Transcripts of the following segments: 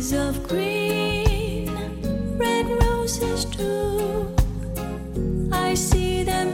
of green, red roses too. I see them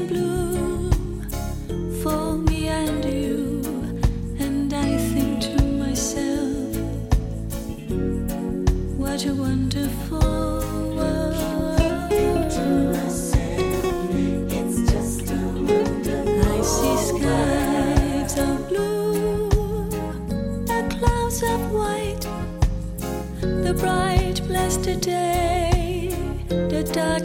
bright, blessed day, the dark,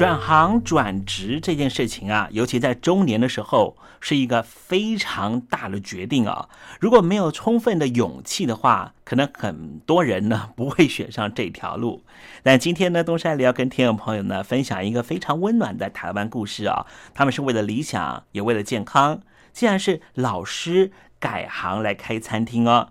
转行转职这件事情啊，尤其在中年的时候，是一个非常大的决定啊。如果没有充分的勇气的话，可能很多人呢不会选上这条路。但今天呢，东山里要跟听众朋友呢分享一个非常温暖的台湾故事啊。他们是为了理想，也为了健康，既然是老师改行来开餐厅哦。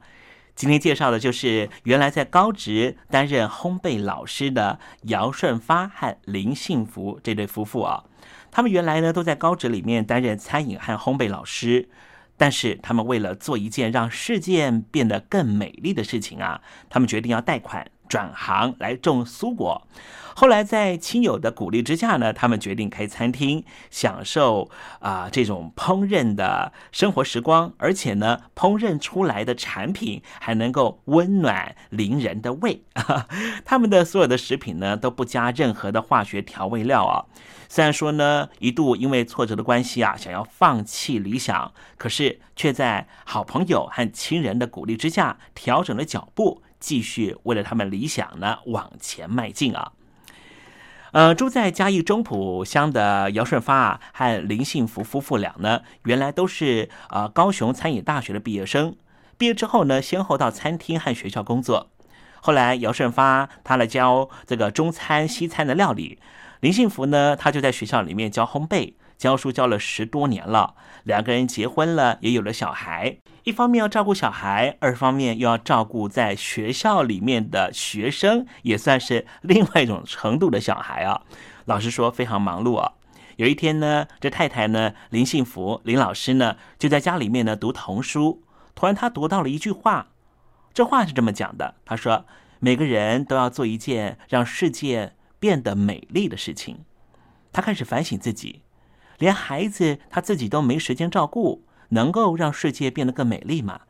今天介绍的就是原来在高职担任烘焙老师的姚顺发和林幸福这对夫妇啊。他们原来呢都在高职里面担任餐饮和烘焙老师，但是他们为了做一件让世界变得更美丽的事情啊，他们决定要贷款转行来种蔬果。后来在亲友的鼓励之下呢，他们决定开餐厅，享受啊、这种烹饪的生活时光，而且呢，烹饪出来的产品还能够温暖邻人的胃。他们的所有的食品呢都不加任何的化学调味料啊。虽然说呢，一度因为挫折的关系啊，想要放弃理想，可是却在好朋友和亲人的鼓励之下，调整了脚步，继续为了他们理想呢往前迈进啊。呃，住在嘉义中埔乡的姚顺发啊和林幸福夫妇俩呢，原来都是呃高雄餐饮大学的毕业生。毕业之后呢，先后到餐厅和学校工作。后来姚顺发他来教这个中餐西餐的料理，林幸福呢，他就在学校里面教烘焙，教书教了十多年了。两个人结婚了，也有了小孩。一方面要照顾小孩，二方面又要照顾在学校里面的学生，也算是另外一种程度的小孩啊。老实说，非常忙碌啊。有一天呢，这太太呢，林幸福林老师呢，就在家里面呢读童书。突然，他读到了一句话，这话是这么讲的：他说，每个人都要做一件让世界变得美丽的事情。他开始反省自己，连孩子他自己都没时间照顾。能够让世界变得更美丽吗？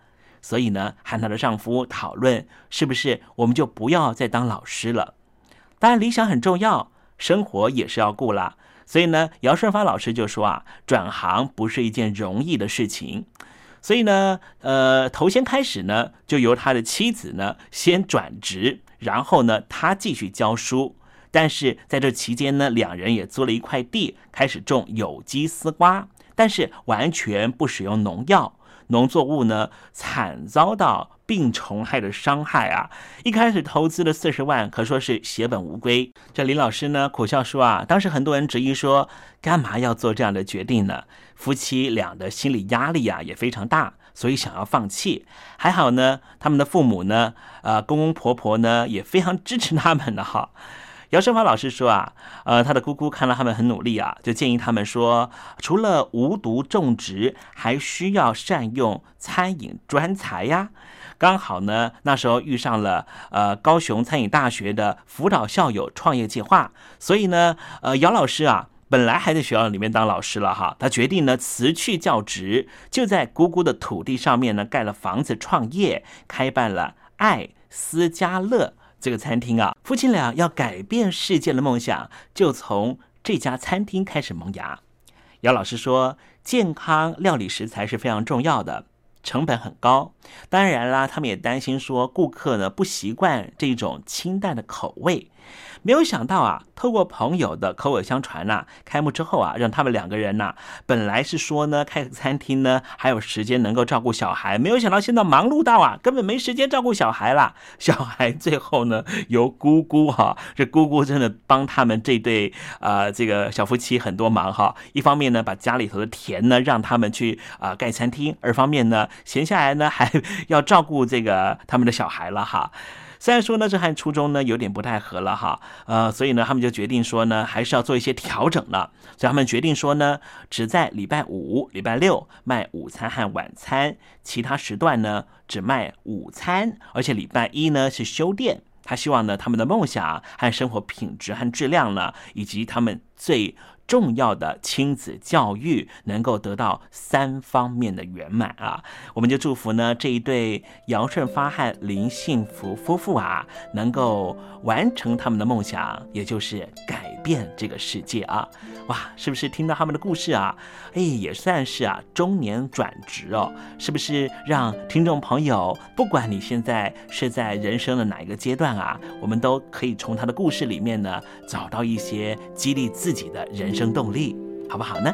所以呢，和她的丈夫讨论，是不是我们就不要再当老师了？当然，理想很重要，生活也是要顾啦。所以呢，姚顺发老师就说啊，转行不是一件容易的事情。所以呢，呃，头先开始呢，就由他的妻子呢先转职，然后呢，他继续教书。但是在这期间呢，两人也租了一块地，开始种有机丝瓜。但是完全不使用农药，农作物呢惨遭到病虫害的伤害啊！一开始投资了四十万，可说是血本无归。这林老师呢苦笑说啊，当时很多人质疑说，干嘛要做这样的决定呢？夫妻俩的心理压力啊也非常大，所以想要放弃。还好呢，他们的父母呢，呃，公公婆婆呢也非常支持他们的哈。姚胜华老师说啊，呃，他的姑姑看到他们很努力啊，就建议他们说，除了无毒种植，还需要善用餐饮专才呀。刚好呢，那时候遇上了呃高雄餐饮大学的辅导校友创业计划，所以呢，呃，姚老师啊，本来还在学校里面当老师了哈，他决定呢辞去教职，就在姑姑的土地上面呢盖了房子创业，开办了爱思家乐。这个餐厅啊，夫妻俩要改变世界的梦想，就从这家餐厅开始萌芽。姚老师说，健康料理食材是非常重要的，成本很高。当然啦，他们也担心说，顾客呢不习惯这种清淡的口味，没有想到啊，透过朋友的口耳相传呐、开幕之后啊，让他们两个人呐、本来是说呢，开餐厅呢，还有时间能够照顾小孩，没有想到现在忙碌到啊，根本没时间照顾小孩啦。小孩最后呢，由姑姑哈、这姑姑真的帮他们这对呃这个小夫妻很多忙哈。一方面呢，把家里头的田呢让他们去啊、盖餐厅；二方面呢，闲下来呢还 要照顾这个他们的小孩了哈。虽然说呢，这和初衷呢有点不太合了哈，呃，所以呢，他们就决定说呢，还是要做一些调整了。所以他们决定说呢，只在礼拜五、礼拜六卖午餐和晚餐，其他时段呢只卖午餐，而且礼拜一呢是休店。他希望呢，他们的梦想和生活品质和质量呢，以及他们最重要的亲子教育能够得到三方面的圆满啊！我们就祝福呢这一对姚顺发和林幸福夫妇啊，能够完成他们的梦想，也就是改变这个世界啊！哇，是不是听到他们的故事啊？哎，也算是啊中年转职哦，是不是让听众朋友，不管你现在是在人生的哪一个阶段啊，我们都可以从他的故事里面呢，找到一些激励自己的人生动力，好不好呢？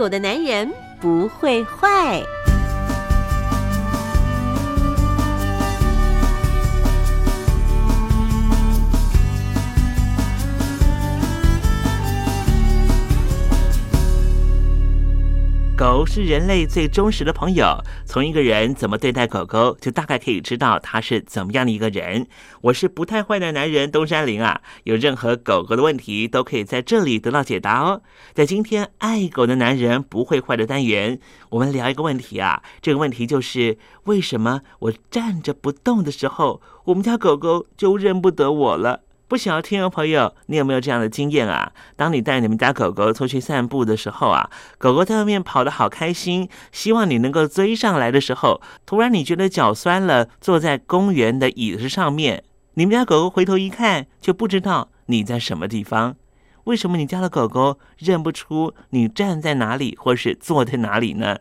狗的男人不会坏。狗是人类最忠实的朋友，从一个人怎么对待狗狗，就大概可以知道他是怎么样的一个人。我是不太坏的男人东山林啊，有任何狗狗的问题都可以在这里得到解答哦。在今天爱狗的男人不会坏的单元，我们聊一个问题啊，这个问题就是为什么我站着不动的时候，我们家狗狗就认不得我了？不晓得听众朋友，你有没有这样的经验啊？当你带你们家狗狗出去散步的时候啊，狗狗在外面跑得好开心，希望你能够追上来的时候，突然你觉得脚酸了，坐在公园的椅子上面，你们家狗狗回头一看，就不知道你在什么地方。为什么你家的狗狗认不出你站在哪里或是坐在哪里呢？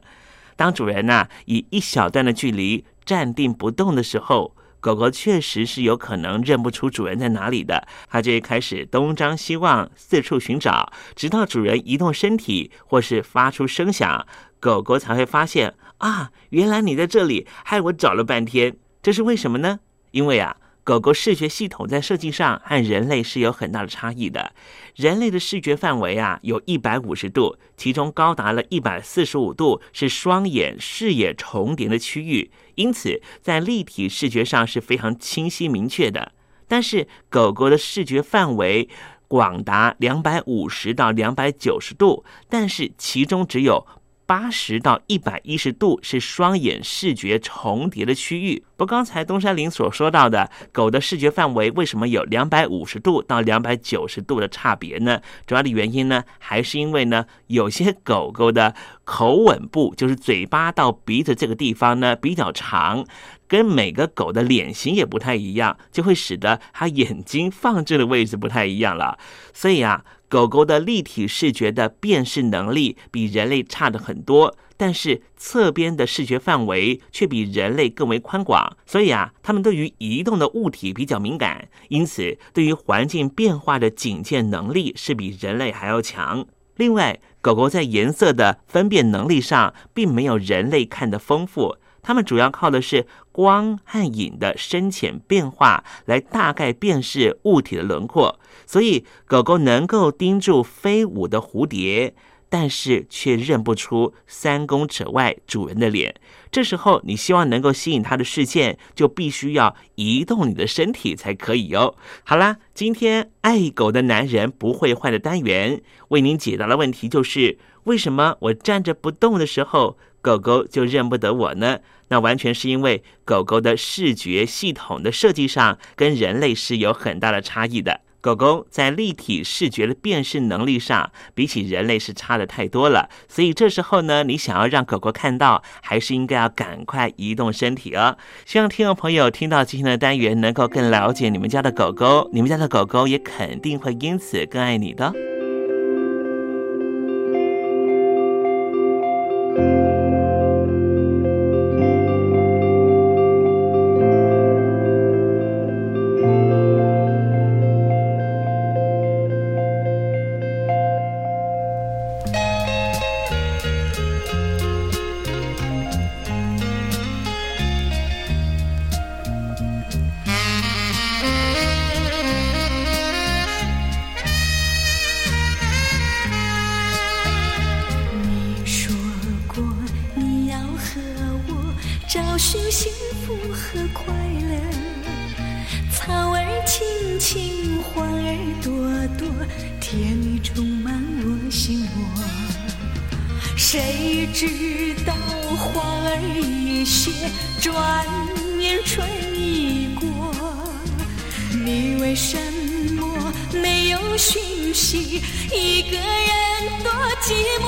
当主人呐、以一小段的距离站定不动的时候，狗狗确实是有可能认不出主人在哪里的，它就会开始东张西望，四处寻找，直到主人移动身体或是发出声响，狗狗才会发现啊，原来你在这里，害我找了半天。这是为什么呢？因为啊，狗狗视觉系统在设计上和人类是有很大的差异的。人类的视觉范围啊有一百五十度，其中高达了一百四十五度是双眼视野重叠的区域，因此在立体视觉上是非常清晰明确的。但是狗狗的视觉范围广达两百五十到两百九十度，但是其中只有八十到一百一十度是双眼视觉重叠的区域。不，刚才东山林所说到的狗的视觉范围为什么有两百五十度到两百九十度的差别呢？主要的原因呢，还是因为呢，有些狗狗的口吻部，就是嘴巴到鼻子这个地方呢比较长。跟每个狗的脸型也不太一样，就会使得它眼睛放置的位置不太一样了。所以啊，狗狗的立体视觉的辨识能力比人类差的很多，但是侧边的视觉范围却比人类更为宽广。所以啊，它们对于移动的物体比较敏感，因此对于环境变化的警戒能力是比人类还要强。另外，狗狗在颜色的分辨能力上，并没有人类看得丰富。它们主要靠的是光和影的深浅变化来大概辨识物体的轮廓，所以狗狗能够盯住飞舞的蝴蝶，但是却认不出三公尺外主人的脸。这时候，你希望能够吸引它的视线，就必须要移动你的身体才可以哦。好啦，今天爱狗的男人不会坏的单元为您解答的问题就是：为什么我站着不动的时候，狗狗就认不得我呢？那完全是因为狗狗的视觉系统的设计上跟人类是有很大的差异的。狗狗在立体视觉的辨识能力上，比起人类是差的太多了。所以这时候呢，你想要让狗狗看到，还是应该要赶快移动身体哦。希望听众朋友听到今天的单元，能够更了解你们家的狗狗，你们家的狗狗也肯定会因此更爱你的。谁知道花儿已谢，转眼春已过。你为什么没有讯息？一个人多寂寞。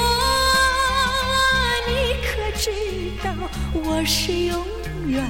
你可知道我是永远